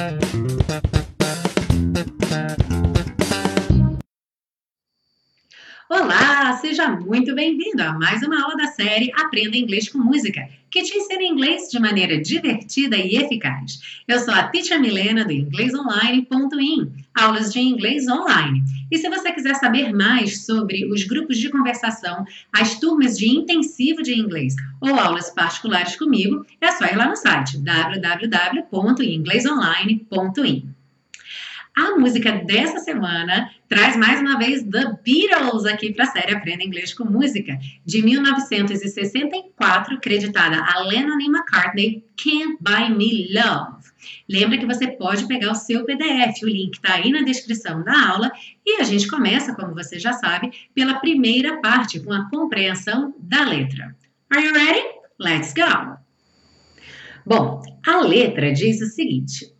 Thank you. Olá, seja muito bem-vindo a mais uma aula da série Aprenda Inglês com Música, que te ensina inglês de maneira divertida e eficaz. Eu sou a Teacher Milena do inglesonline.in, aulas de inglês online. E se você quiser saber mais sobre os grupos de conversação, as turmas de intensivo de inglês ou aulas particulares comigo, é só ir lá no site www.inglesonline.in. A música dessa semana traz mais uma vez The Beatles aqui para a série Aprenda Inglês com Música, de 1964, creditada a Lennon e McCartney, Can't Buy Me Love. Lembra que você pode pegar o seu PDF, o link está aí na descrição da aula, e a gente começa, como você já sabe, pela primeira parte, com a compreensão da letra. Are you ready? Let's go! Bom, a letra diz o seguinte.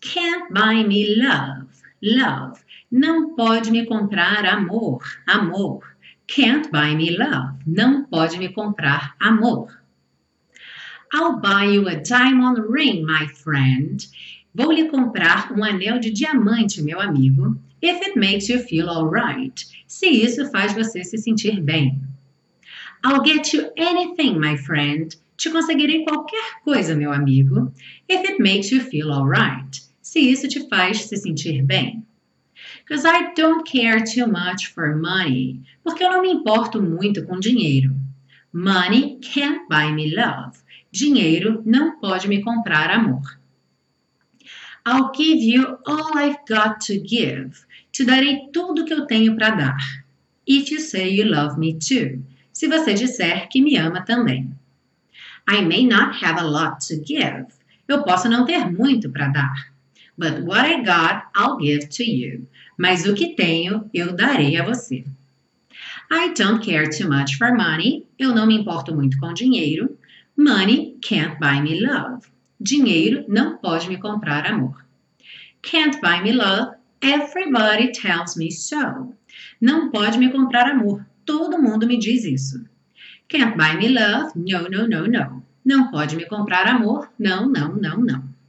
Can't buy me love. Love. Não pode me comprar amor. Amor. Can't buy me love. Não pode me comprar amor. I'll buy you a diamond ring, my friend. Vou lhe comprar um anel de diamante, meu amigo. If it makes you feel alright. Se isso faz você se sentir bem. I'll get you anything, my friend. Te conseguirei qualquer coisa, meu amigo. If it makes you feel alright se isso te faz se sentir bem. Because I don't care too much for money. Porque eu não me importo muito com dinheiro. Money can't buy me love. Dinheiro não pode me comprar amor. I'll give you all I've got to give. Te darei tudo que eu tenho para dar. If you say you love me too. Se você disser que me ama também. I may not have a lot to give. Eu posso não ter muito para dar. But what I got, I'll give to you. Mas o que tenho, eu darei a você. I don't care too much for money. Eu não me importo muito com dinheiro. Money can't buy me love. Dinheiro não pode me comprar amor. Can't buy me love. Everybody tells me so. Não pode me comprar amor. Todo mundo me diz isso. Can't buy me love. No, no, no, no. Não pode me comprar amor. Não, não, não, não.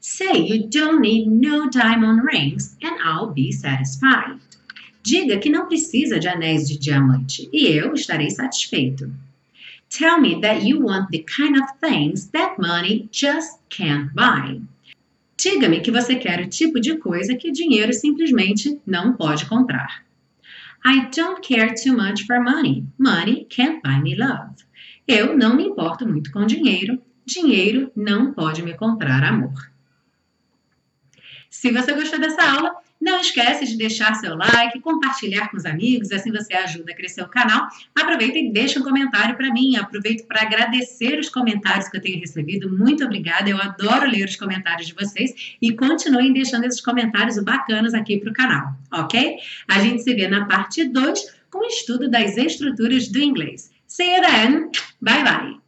Say you don't need no diamond rings and I'll be satisfied. Diga que não precisa de anéis de diamante e eu estarei satisfeito. Tell me that you want the kind of things that money just can't buy. Diga-me que você quer o tipo de coisa que dinheiro simplesmente não pode comprar. I don't care too much for money. Money can't buy me love. Eu não me importo muito com dinheiro. Dinheiro não pode me comprar amor. Se você gostou dessa aula, não esquece de deixar seu like, compartilhar com os amigos, assim você ajuda a crescer o canal. Aproveita e deixa um comentário para mim. Aproveito para agradecer os comentários que eu tenho recebido. Muito obrigada, eu adoro ler os comentários de vocês e continuem deixando esses comentários bacanas aqui para o canal, ok? A gente se vê na parte 2 com o estudo das estruturas do inglês. See you then. Bye bye.